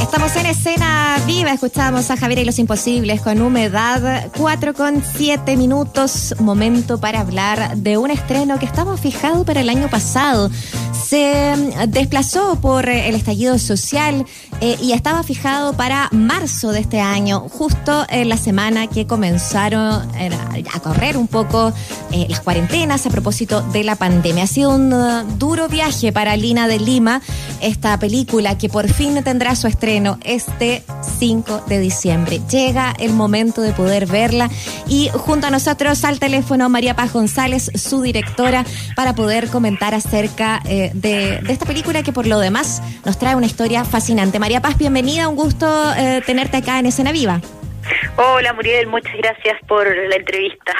Estamos en escena viva, escuchamos a Javier y los Imposibles con humedad, 4 con 7 minutos, momento para hablar de un estreno que estaba fijado para el año pasado se desplazó por el estallido social eh, y estaba fijado para marzo de este año, justo en la semana que comenzaron eh, a correr un poco eh, las cuarentenas a propósito de la pandemia. Ha sido un duro viaje para Lina de Lima, esta película que por fin tendrá su estreno este 5 de diciembre. Llega el momento de poder verla y junto a nosotros al teléfono María Paz González, su directora, para poder comentar acerca de de, esta película que por lo demás nos trae una historia fascinante. María Paz, bienvenida, un gusto eh, tenerte acá en Escena Viva. Hola Muriel, muchas gracias por la entrevista.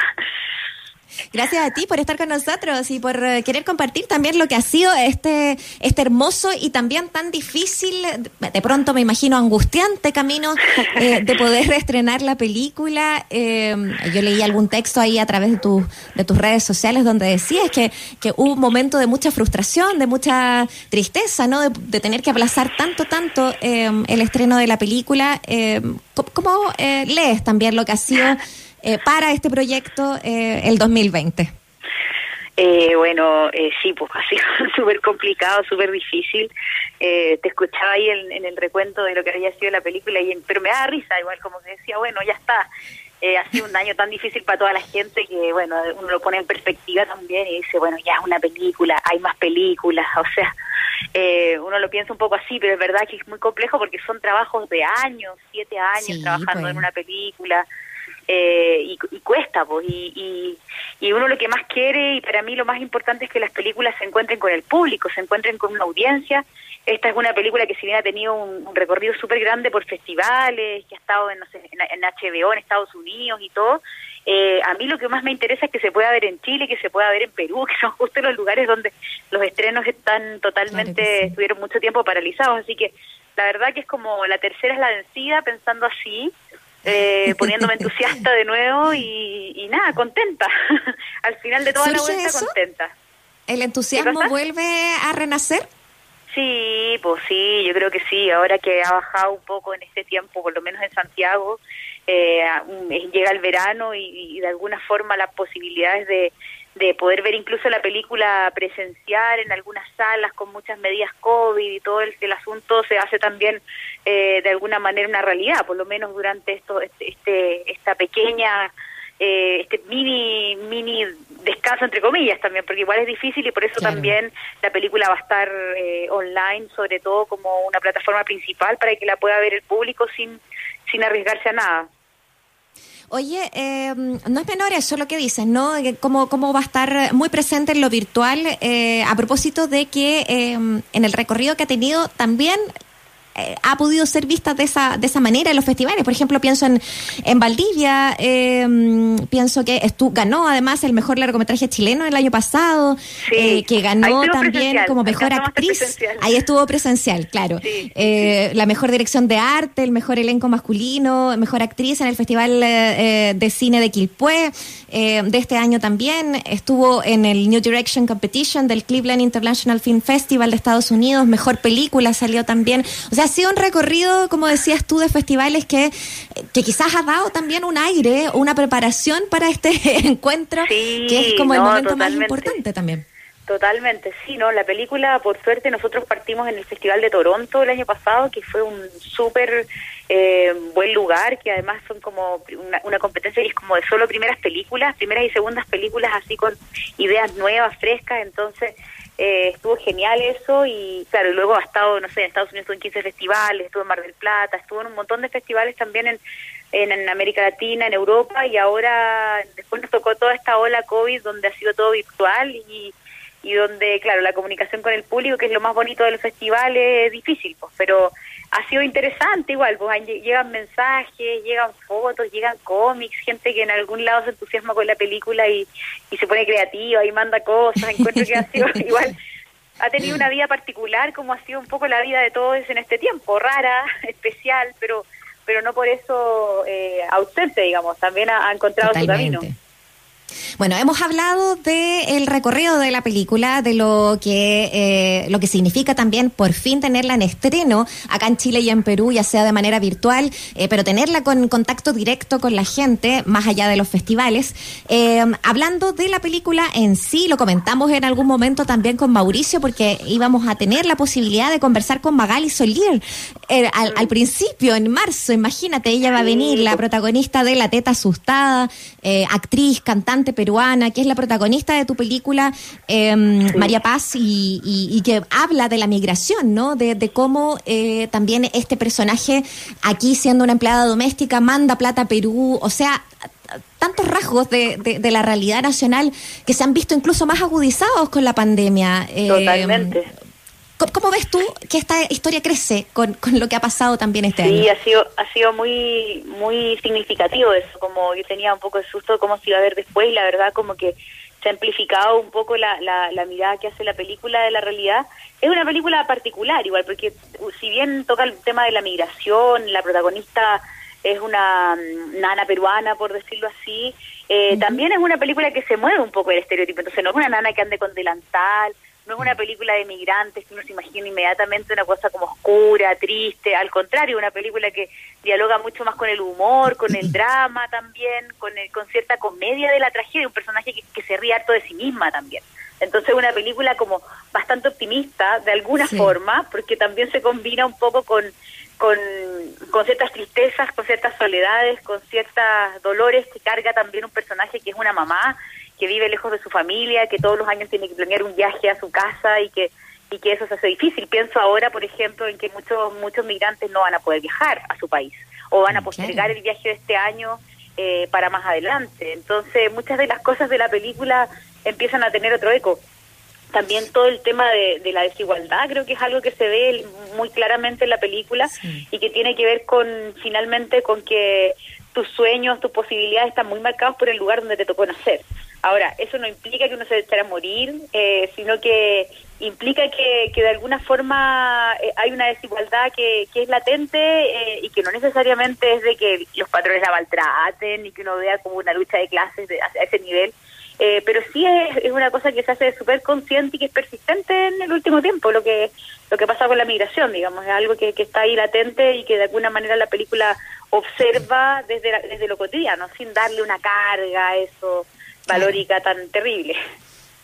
Gracias a ti por estar con nosotros y por eh, querer compartir también lo que ha sido este, este hermoso y también tan difícil, de pronto me imagino angustiante camino eh, de poder estrenar la película. Eh, yo leí algún texto ahí a través de, tu, de tus redes sociales donde decías que, que hubo un momento de mucha frustración, de mucha tristeza, ¿no? De, tener que aplazar tanto, tanto el estreno de la película. ¿Cómo lees también lo que ha sido eh, para este proyecto eh, el 2020? Eh, bueno, eh, sí, pues ha sido súper complicado, súper difícil. Eh, te escuchaba ahí en, el recuento de lo que había sido la película, y, pero me da risa, igual como que decía, bueno, ya está. Eh, ha sido un año tan difícil para toda la gente que, bueno, uno lo pone en perspectiva también y dice, bueno, ya es una película, hay más películas, o sea, eh, uno lo piensa un poco así, pero es verdad que es muy complejo porque son trabajos de años, siete años trabajando en pues. una película eh, y, cuesta, pues, y, y, uno lo que más quiere, y para mí lo más importante es que las películas se encuentren con el público, se encuentren con una audiencia. Esta es una película que si bien ha tenido un, recorrido súper grande por festivales, que ha estado en, no sé, en, HBO en Estados Unidos y todo, eh, a mí lo que más me interesa es que se pueda ver en Chile, que se pueda ver en Perú, que son justo los lugares donde los estrenos están totalmente, estuvieron mucho tiempo paralizados, así que la verdad que es como la tercera es la vencida, pensando así, eh, poniéndome entusiasta de nuevo y, nada, contenta. Al final de toda la vuelta, contenta. ¿El entusiasmo vuelve a renacer? Sí, pues sí, yo creo que sí. Ahora que ha bajado un poco en este tiempo, por lo menos en Santiago, eh, llega el verano y, de alguna forma las posibilidades de, de poder ver incluso la película presencial en algunas salas con muchas medidas COVID y todo el, asunto se hace también eh, de alguna manera una realidad, por lo menos durante esto, este, este esta pequeña, eh, este mini, mini descanso entre comillas también, porque igual es difícil y por eso también la película va a estar eh, online, sobre todo como una plataforma principal para que la pueda ver el público sin, sin arriesgarse a nada. Oye, eh, no es menor eso lo que dices, ¿no? Cómo, cómo va a estar muy presente en lo virtual, eh, a propósito de que eh, en el recorrido que ha tenido también eh, ha podido ser vista de esa, de esa manera en los festivales. Por ejemplo, pienso en, en Valdivia, eh, pienso que estu ganó además el mejor largometraje chileno el año pasado, eh, que ganó también como mejor actriz. Ahí estuvo presencial, claro. la mejor dirección de arte, el mejor elenco masculino, mejor actriz en el Festival de Cine de Quilpué de este año también. Estuvo en el New Direction Competition del Cleveland International Film Festival de Estados Unidos, mejor película salió también. O sea, ha sido un recorrido, como decías tú, de festivales que, que quizás ha dado también un aire, una preparación para este encuentro, que es como el momento más importante también. Totalmente, sí, ¿no? La película, por suerte, nosotros partimos en el Festival de Toronto el año pasado, que fue un súper eh, buen lugar, que además son como una, una, competencia que es como de solo primeras películas, primeras y segundas películas así con ideas nuevas, frescas, entonces eh, estuvo genial eso y claro, y luego ha estado, no sé, en Estados Unidos estuvo en 15 festivales, estuvo en Mar del Plata, estuvo en un montón de festivales también en, en, América Latina, en Europa y ahora después nos tocó toda esta ola COVID donde ha sido todo virtual y, y donde, claro, la comunicación con el público, que es lo más bonito de los festivales, es difícil, pues, pero ha sido interesante igual, pues llegan mensajes, llegan fotos, llegan cómics, gente que en algún lado se entusiasma con la película y, y se pone creativa y manda cosas, encuentro que ha sido igual, ha tenido una vida particular como ha sido un poco la vida de todos en este tiempo, rara, especial, pero pero no por eso eh, ausente, digamos, también ha, encontrado su camino. Bueno, hemos hablado del recorrido de la película, de lo que eh, lo que significa también por fin tenerla en estreno acá en Chile y en Perú, ya sea de manera virtual, eh, pero tenerla con contacto directo con la gente, más allá de los festivales. Eh, hablando de la película en sí, lo comentamos en algún momento también con Mauricio, porque íbamos a tener la posibilidad de conversar con Magali Solier al, al, principio, en marzo, imagínate, ella va a venir, la protagonista de La Teta Asustada, actriz, cantante peruana, que es la protagonista de tu película, em, María Paz, y, que habla de la migración, ¿no? De, cómo eh, también este personaje, aquí siendo una empleada doméstica, manda plata a Perú, o sea, tantos rasgos de, de, la realidad nacional que se han visto incluso más agudizados con la pandemia. Em, Totalmente. ¿Cómo, ves tú que esta historia crece con, con lo que ha pasado también este año? Sí, ha sido, ha sido muy, muy significativo eso, como yo tenía un poco de susto de cómo se iba a ver después y la verdad como que se ha amplificado un poco la, la, mirada que hace la película de la realidad. Es una película particular igual, porque uh, si bien toca el tema de la migración, la protagonista es una mm, nana peruana, por decirlo así, eh, también es una película que se mueve un poco el estereotipo, entonces no es una nana que ande con delantal, no es una película de migrantes que uno se imagina inmediatamente una cosa como oscura, triste, al contrario, una película que dialoga mucho más con el humor, con el drama también, con, el, con cierta comedia de la tragedia, un personaje que, se ríe harto de sí misma también. Entonces una película como bastante optimista de alguna forma, porque también se combina un poco con, con, con ciertas tristezas, con ciertas soledades, con ciertos dolores que carga también un personaje que es una mamá que vive lejos de su familia, que todos los años tiene que planear un viaje a su casa y que y que eso se hace difícil. Pienso ahora, por ejemplo, en que muchos muchos migrantes no van a poder viajar a su país o van a postergar el viaje de este año eh, para más adelante. Entonces, muchas de las cosas de la película empiezan a tener otro eco. También todo el tema de, la desigualdad creo que es algo que se ve muy claramente en la película y que tiene que ver con finalmente con que tus sueños, tus posibilidades están muy marcados por el lugar donde te tocó nacer. Ahora, eso no implica que uno se echara a morir, eh, sino que implica que, que de alguna forma eh, hay una desigualdad que, que es latente eh, y que no necesariamente es de que los patrones la maltraten y que uno vea como una lucha de clases a ese nivel, pero sí es, es, una cosa que se hace súper consciente y que es persistente en el último tiempo, lo que lo que pasa con la migración, digamos, es algo que, que está ahí latente y que de alguna manera la película observa desde, desde lo cotidiano, sin darle una carga a eso valórica tan terrible.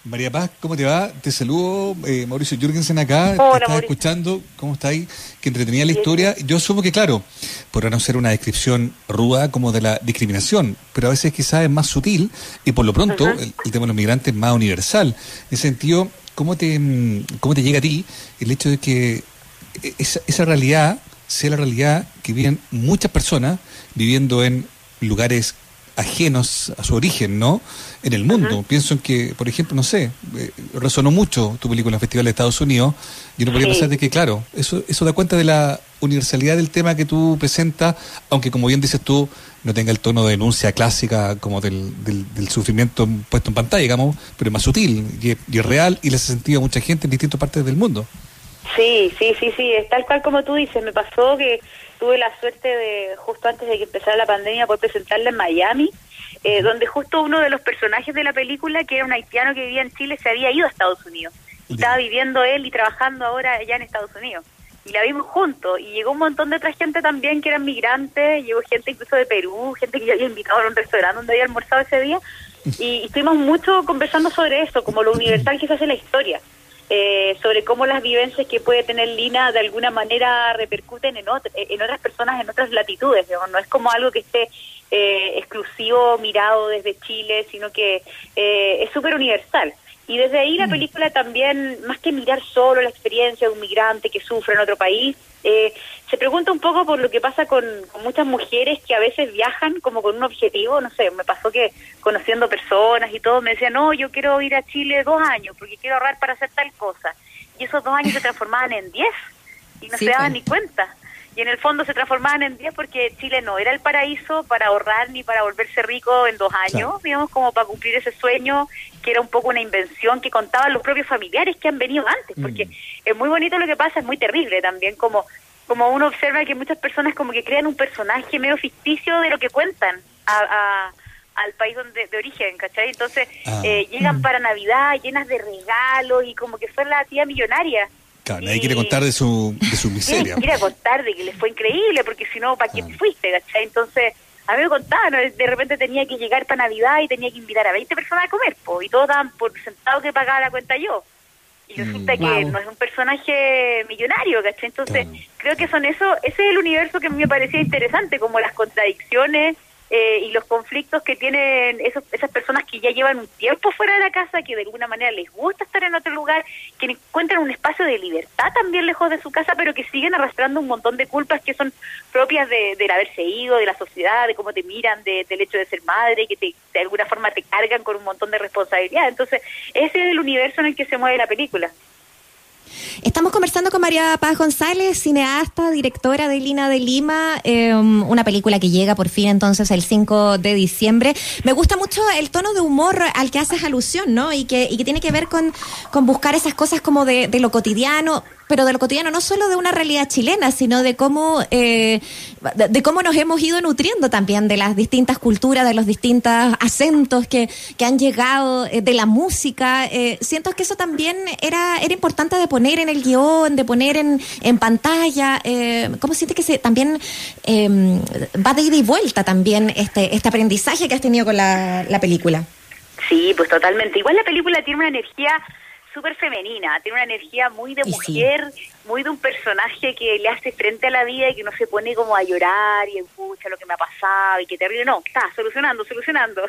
María Paz, ¿cómo te va? Te saludo, eh, Mauricio Jürgensen acá, Hola, te estás escuchando, ¿cómo ahí? Que entretenía la historia. Yo asumo que, claro, podrá no ser una descripción ruda como de la discriminación, pero a veces quizás es más sutil y por lo pronto el, tema de los migrantes es más universal. En ese sentido, ¿cómo te, cómo te llega a ti el hecho de que esa, esa realidad sea la realidad que viven muchas personas viviendo en lugares ajenos a su origen, ¿no? En el mundo. Pienso en que, por ejemplo, no sé, eh, resonó mucho tu película en el Festival de Estados Unidos. Yo no podría pensar de que, claro, eso, eso da cuenta de la universalidad del tema que tú presentas, aunque como bien dices tú, no tenga el tono de denuncia clásica como del, del, sufrimiento puesto en pantalla, digamos, pero es más sutil y, y es real y le hace sentido a mucha gente en distintas partes del mundo. Sí, sí, sí, sí, es tal cual como tú dices. Me pasó que tuve la suerte de, justo antes de que empezara la pandemia, poder presentarla en Miami, eh, donde justo uno de los personajes de la película, que era un haitiano que vivía en Chile, se había ido a Estados Unidos. Y estaba viviendo él y trabajando ahora allá en Estados Unidos. Y la vimos juntos. Y llegó un montón de otra gente también que eran migrantes. Llegó gente incluso de Perú, gente que yo había invitado a un restaurante donde había almorzado ese día. Y estuvimos mucho conversando sobre eso, como lo universal que se hace la historia. Eh, sobre cómo las vivencias que puede tener Lina de alguna manera repercuten en, en otras personas en otras latitudes. No es como algo que esté eh, exclusivo mirado desde Chile, sino que eh, es súper universal. Y desde ahí la mm. película también, más que mirar solo la experiencia de un migrante que sufre en otro país, eh, se pregunta un poco por lo que pasa con, muchas mujeres que a veces viajan como con un objetivo, no sé, me pasó que conociendo personas y todo, me decían, no, yo quiero ir a Chile dos años porque quiero ahorrar para hacer tal cosa. Y esos dos años se transformaban en diez y no se daban pues. ni cuenta y en el fondo se transformaban en días porque Chile no era el paraíso para ahorrar ni para volverse rico en dos años, digamos, como para cumplir ese sueño que era un poco una invención que contaban los propios familiares que han venido antes, porque mm. es muy bonito lo que pasa, es muy terrible también, como, como uno observa que muchas personas como que crean un personaje medio ficticio de lo que cuentan a, al país donde de origen, ¿cachai? Entonces ah. eh, llegan para Navidad llenas de regalos y como que fue la tía millonaria. Claro, nadie quiere contar de su, de su miseria. quiere contar de que les fue increíble, porque si no, ¿para qué ah. fuiste, cachai? Entonces, a mí me contaban, de repente tenía que llegar para Navidad y tenía que invitar a 20 personas a comer, po, y todos daban por sentado que pagaba la cuenta yo. Y resulta mm, que no es un personaje millonario, ¿cachai? Entonces, creo que son eso, ese es el universo que a mí me parecía interesante, como las contradicciones eh, y los conflictos que tienen esos, esas personas que ya llevan un tiempo fuera de la casa, que de alguna manera les gusta estar en otro lugar, que encuentran un espacio de libertad también lejos de su casa, pero que siguen arrastrando un montón de culpas que son propias de, del haberse ido, de la sociedad, de cómo te miran, de, del hecho de ser madre, que te, de alguna forma te cargan con un montón de responsabilidad. Entonces, ese es el universo en el que se mueve la película. Estamos conversando con María Paz González, cineasta, directora de Lina de Lima, em, una película que llega por fin entonces el 5 de diciembre. Me gusta mucho el tono de humor al que haces alusión, ¿no? Y que, y que tiene que ver con, con buscar esas cosas como de, de lo cotidiano, pero de lo cotidiano, no solo de una realidad chilena, sino de cómo, eh, de, cómo nos hemos ido nutriendo también de las distintas culturas, de los distintos acentos que, que han llegado, eh, de la música. Eh, siento que eso también era, era importante de poner en el guion, de poner en, en pantalla. ¿Cómo sientes que se, también em, va de ida y vuelta también este, este aprendizaje que has tenido con la, la película? Sí, pues totalmente. Igual la película tiene una energía súper femenina, tiene una energía muy de mujer, muy de un personaje que le hace frente a la vida y que no se pone como a llorar y escucha lo que me ha pasado y que terrible, no, está solucionando, solucionando.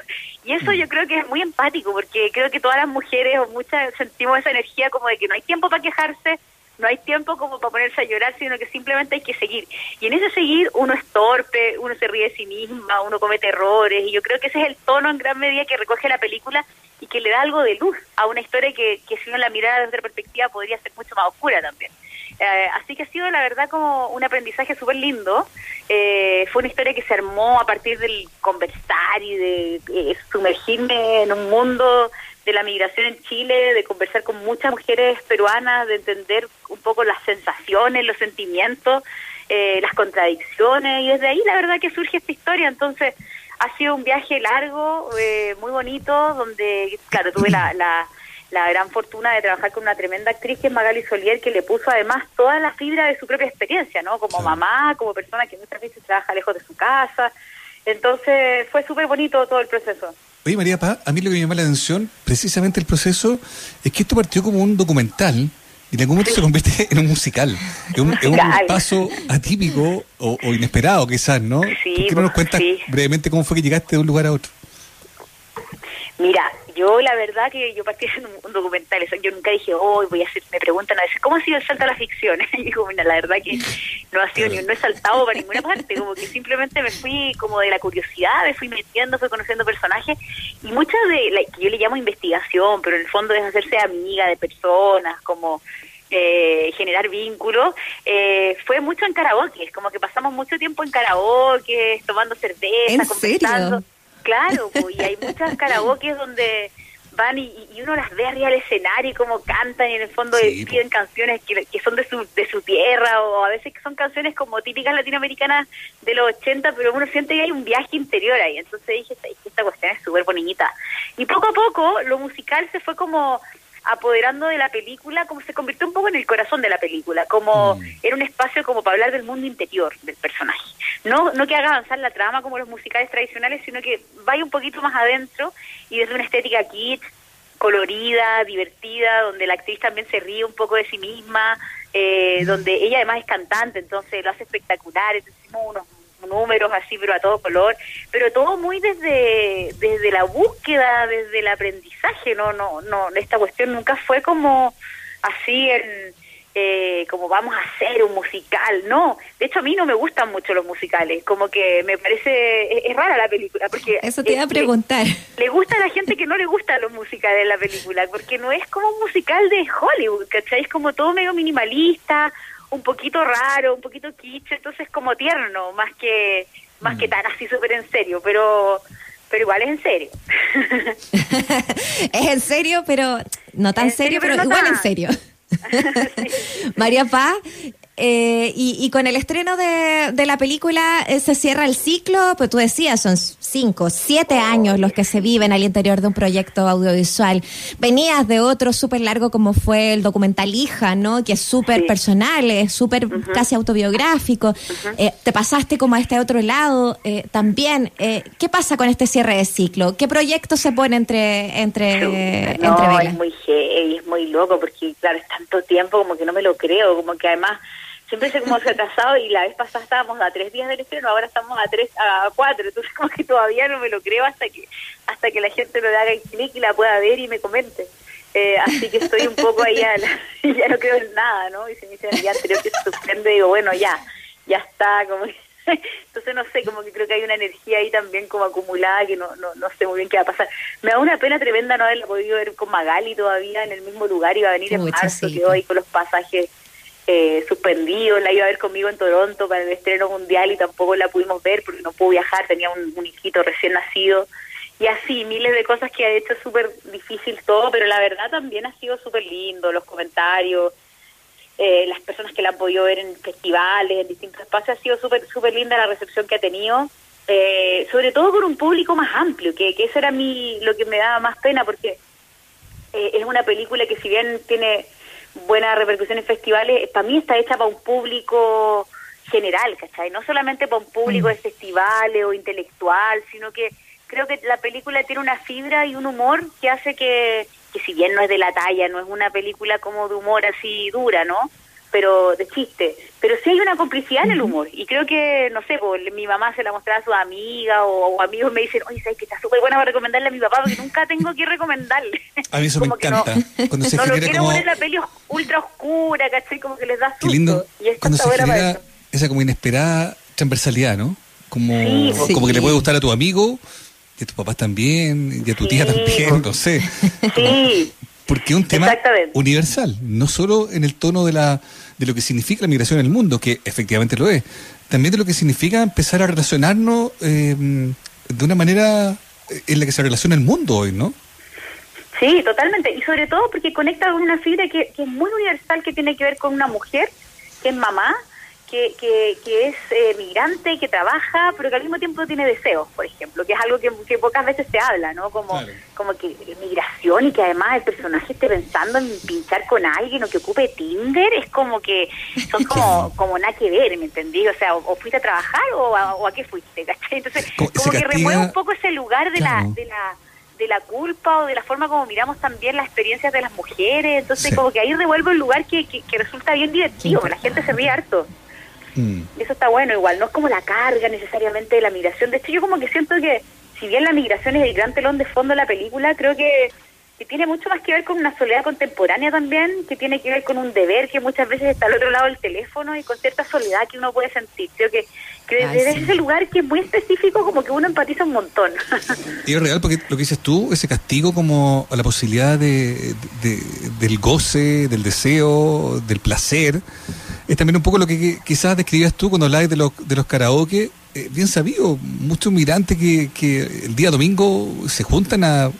Y eso mm. yo creo que es muy empático porque creo que todas las mujeres o muchas sentimos esa energía como de que no hay tiempo para quejarse, no hay tiempo como para ponerse a llorar, sino que simplemente hay que seguir. Y en ese seguir uno es torpe, uno se ríe de sí misma, uno comete errores, y yo creo que ese es el tono en gran medida que recoge la película y que le da algo de luz a una historia que, que si uno la mirara desde otra perspectiva podría ser mucho más oscura también. Eh, así que ha sido la verdad como un aprendizaje súper lindo. Eh, fue una historia que se armó a partir del conversar y de eh, sumergirme en un mundo de la migración en Chile, de conversar con muchas mujeres peruanas, de entender un poco las sensaciones, los sentimientos, las contradicciones, y desde ahí la verdad que surge esta historia. Entonces, ha sido un viaje largo, eh, muy bonito, donde, claro, tuve la, la, gran fortuna de trabajar con una tremenda actriz que es Magali Solier, que le puso además toda la fibra de su propia experiencia, ¿no? Como mamá, como persona que muchas veces trabaja lejos de su casa. Entonces fue súper bonito todo el proceso. Oye, María Paz, a mí lo que me llama la atención, precisamente el proceso, es que esto partió como un documental y en algún momento se convierte en un musical. Es un, paso atípico o, inesperado, quizás, ¿no? Sí, ¿Por qué no nos pues, cuentas brevemente cómo fue que llegaste de un lugar a otro? Mira, yo la verdad que yo partí en un, documental, eso, yo nunca dije, oh, voy a hacer, me preguntan a veces, ¿cómo ha sido el salto a la ficción? y digo, mira, la verdad que no ha sido ni, no he saltado para ninguna parte, como que simplemente me fui como de la curiosidad, me fui metiendo, fui conociendo personajes, y muchas de, la, que yo le llamo investigación, pero en el fondo es hacerse amiga de personas, como eh, generar vínculos, eh, fue mucho en karaoke, como que pasamos mucho tiempo en karaoke, tomando cerveza, conversando. Claro, y hay muchas karaoke donde van y, uno las ve arriba del escenario y como cantan y en el fondo piden canciones que, son de su, de su tierra o a veces que son canciones como típicas latinoamericanas de los 80, pero uno siente que hay un viaje interior ahí. Entonces dije, esta, esta cuestión es súper bonita. Y poco a poco lo musical se fue como apoderando de la película, como se convirtió un poco en el corazón de la película, como mm. era un espacio como para hablar del mundo interior del personaje. No, no que haga avanzar la trama como los musicales tradicionales, sino que vaya un poquito más adentro y desde una estética kitsch, colorida, divertida, donde la actriz también se ríe un poco de sí misma, eh, donde ella además es cantante, entonces lo hace espectacular, entonces hicimos unos números así, pero a todo color, pero todo muy desde, desde la búsqueda, desde el aprendizaje, no, no, no, esta cuestión nunca fue como así en, eh, como vamos a hacer un musical, no, de hecho a mí no me gustan mucho los musicales, como que me parece, es, rara la película, porque... Eso te iba a preguntar. Le, gusta a la gente que no le gustan los musicales la película, porque no es como un musical de Hollywood, ¿cachai? Es como todo medio minimalista, un poquito raro, un poquito kitsch, entonces como tierno, más que más que mm. tan así súper en serio, pero pero igual es en serio. es en serio, pero no tan serio, pero, igual en serio. María Paz, eh, y, con el estreno de, de la película eh, se cierra el ciclo, pues tú decías, son cinco, siete años los que se viven al interior de un proyecto audiovisual. Venías de otro súper largo como fue el documental Hija, ¿no? Que es súper personal, es súper casi autobiográfico. Eh, te pasaste como a este otro lado también. ¿Qué pasa con este cierre de ciclo? ¿Qué proyecto se pone entre, entre, no, es muy es muy loco porque, claro, es tanto tiempo como que no me lo creo, como que además siempre se como atrasado y la vez pasada estábamos a tres días del estreno, ahora estamos a tres, a cuatro, entonces como que todavía no me lo creo hasta que hasta que la gente lo haga en clic y la pueda ver y me comente. Eh, así que estoy un poco ahí, a ya no creo en nada, ¿no? Y se me dice el día anterior que se suspende, digo, bueno, ya, ya está, como entonces no sé, como que creo que hay una energía ahí también como acumulada que no, no, no sé muy bien qué va a pasar. Me da una pena tremenda no haberla podido ver con Magali todavía en el mismo lugar, iba a venir en marzo, quedó ahí con los pasajes eh, suspendido, la iba a ver conmigo en Toronto para el estreno mundial y tampoco la pudimos ver porque no pudo viajar, tenía un, un hijito recién nacido. Y así, miles de cosas que ha hecho súper difícil todo, pero la verdad también ha sido súper lindo, los comentarios, eh, las personas que la han podido ver en festivales, en distintos espacios, ha sido súper súper linda la recepción que ha tenido, eh, sobre todo con un público más amplio, que, que eso era mi, lo que me daba más pena, porque eh, es una película que si bien tiene buena repercusión en festivales, para mí está hecha para un público general, ¿cachai? No solamente para un público mm. de festivales o intelectual, sino que creo que la película tiene una fibra y un humor que hace que, que si bien no es de la talla, no es una película como de humor así dura, ¿no? pero de chiste, pero sí hay una complicidad en el humor y creo que, no sé, pues, mi mamá se la mostraba a su amiga o, amigos me dicen, oye, ¿sabes que está súper buena para recomendarle a mi papá? Porque nunca tengo que recomendarle. A mí eso me encanta. No, cuando se no lo quiero poner la peli ultra oscura, ¿cachai? Como que les da susto. Qué lindo. Y cuando se genera esa como inesperada transversalidad, ¿no? Como, como que le puede gustar a tu amigo y a tus papás también, y a tu tía también, no sé. Sí. Porque es un tema universal, no solo en el tono de, la, de lo que significa la migración en el mundo, que efectivamente lo es, también de lo que significa empezar a relacionarnos eh, de una manera en la que se relaciona el mundo hoy, ¿no? Sí, totalmente. Y sobre todo porque conecta con una fibra que, que es muy universal, que tiene que ver con una mujer, que es mamá, que, que, es eh, migrante, que trabaja, pero que al mismo tiempo tiene deseos, por ejemplo, que es algo que, pocas veces se habla, ¿no? Como, como que migración y que además el personaje esté pensando en pinchar con alguien o que ocupe Tinder, es como que son como, como nada que ver, ¿me entendí? O sea, o, fuiste a trabajar o a, qué fuiste, Entonces, como, que remueve un poco ese lugar de la... De la de la culpa o de la forma como miramos también las experiencias de las mujeres. Entonces, como que ahí revuelve un lugar que, que, resulta bien divertido, la gente se ríe harto. Mm. Eso está bueno igual, no es como la carga necesariamente de la migración. De hecho, yo como que siento que, si bien la migración es el gran telón de fondo de la película, creo que, que tiene mucho más que ver con una soledad contemporánea también, que tiene que ver con un deber que muchas veces está al otro lado del teléfono y con cierta soledad que uno puede sentir. Creo que, que desde ese lugar que es muy específico, como que uno empatiza un montón. y es real porque lo que dices tú, ese castigo como a la posibilidad de, del goce, del deseo, del placer es también un poco lo que quizás describías tú cuando hablabas de los, de los karaoke. Eh, bien sabido, muchos migrantes que, que el día domingo se juntan a,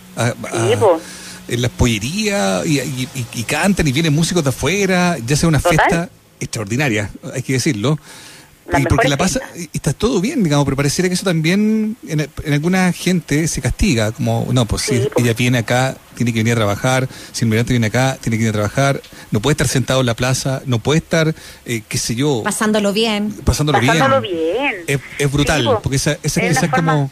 en las pollerías y, y, cantan y vienen músicos de afuera, ya sea una fiesta extraordinaria, hay que decirlo. Y porque la pasa y está todo bien digamos pero pareciera que eso también en, alguna gente se castiga como no pues si pues. ella viene acá tiene que venir a trabajar si el migrante viene acá tiene que venir a trabajar no puede estar sentado en la plaza no puede estar eh, qué sé yo pasándolo bien. pasándolo, pasándolo bien, Es, brutal pues. porque esa, esa, es como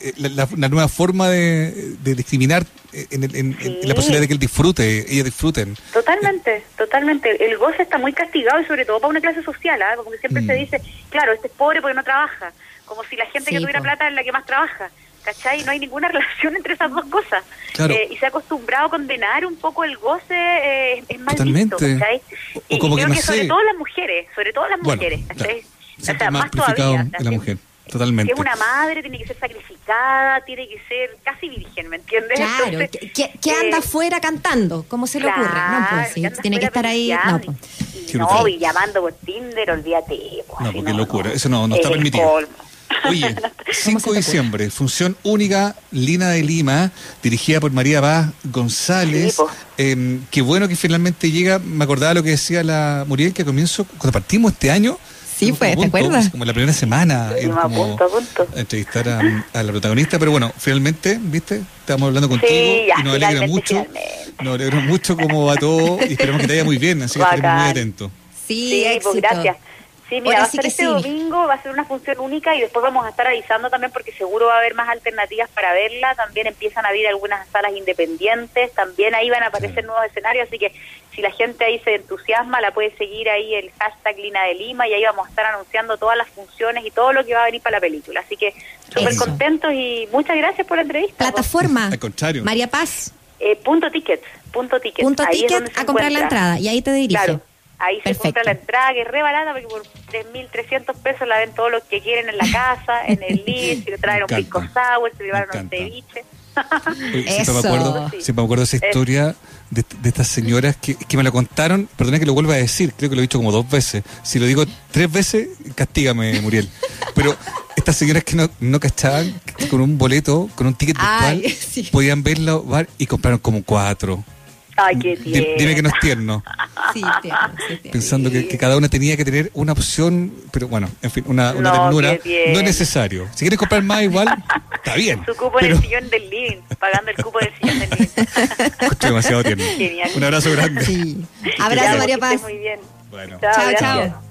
eh, la, nueva forma de, discriminar en, la posibilidad de que él disfrute, ellos disfruten. Totalmente, totalmente. El goce está muy castigado y sobre todo para una clase social, porque siempre se mm. dice, claro, este es pobre porque no trabaja, como si la gente que tuviera plata es la que más trabaja. ¿Cachai? No hay ninguna relación entre esas dos cosas. Eh, y se ha acostumbrado a condenar un poco el goce, eh, es mal Totalmente. visto, ¿cachai? y, creo que sobre todo las mujeres, sobre todo las mujeres, ¿cachai? O sea, más todavía. la mujer. Totalmente. Que una madre, tiene que ser sacrificada, tiene que ser casi virgen, ¿me entiendes? Claro, ¿qué, anda eh, afuera cantando? ¿Cómo se le ocurre? No, pues tiene que estar ahí. No, pues. no y llamando por Tinder, olvídate. Pues, no, porque locura, eso no, no está permitido. Oye, 5 de diciembre, función única, Lina de Lima, dirigida por María Paz González. Em, qué bueno que finalmente llega. Me acordaba lo que decía la Muriel, que comienzo, cuando partimos este año, Sí, fue, ¿te acuerdas? Como la primera semana. Sí, como punto, punto. Entrevistar a, la protagonista, pero bueno, finalmente, ¿viste? Estamos hablando contigo y nos alegra mucho. Nos alegra mucho cómo va todo y esperemos que te vaya muy bien, así que estaremos muy atentos. Sí, sí pues gracias. Sí, mira, va a ser este domingo, va a ser una función única y después vamos a estar avisando también porque seguro va a haber más alternativas para verla. También empiezan a abrir algunas salas independientes, también ahí van a aparecer nuevos escenarios, así que si la gente ahí se entusiasma, la puede seguir ahí el hashtag Lina de Lima y ahí vamos a estar anunciando todas las funciones y todo lo que va a venir para la película. Así que súper contentos y muchas gracias por la entrevista. Plataforma. Al contrario. María Paz. Eh, punto ticket. Punto ticket. Punto ticket a comprar la entrada y ahí te dirige. Claro. Ahí se compra la entrada, que es re barata, porque por 3.300 pesos la ven todo lo que quieren en la casa, en el living, si le traen un pico sour, si le llevaron un ceviche. siempre, me acuerdo, siempre me acuerdo de esa historia de, estas señoras que, que, me la contaron, perdona que lo vuelva a decir, creo que lo he dicho como dos veces. Si lo digo tres veces, castígame, Muriel. Pero estas señoras que no, no cachaban, con un boleto, con un ticket virtual, podían verlo y compraron como cuatro. Ay, qué tierno. Dime que no es tierno. Sí, tierno, Pensando que, cada una tenía que tener una opción, pero bueno, en fin, una, una ternura. No es necesario. Si quieres comprar más igual, está bien. Su cupo en el sillón del living, pagando el cupo del sillón del living. demasiado tierno. Un abrazo grande. Sí. Abrazo, María Paz. Muy bien. Bueno. chao. chao.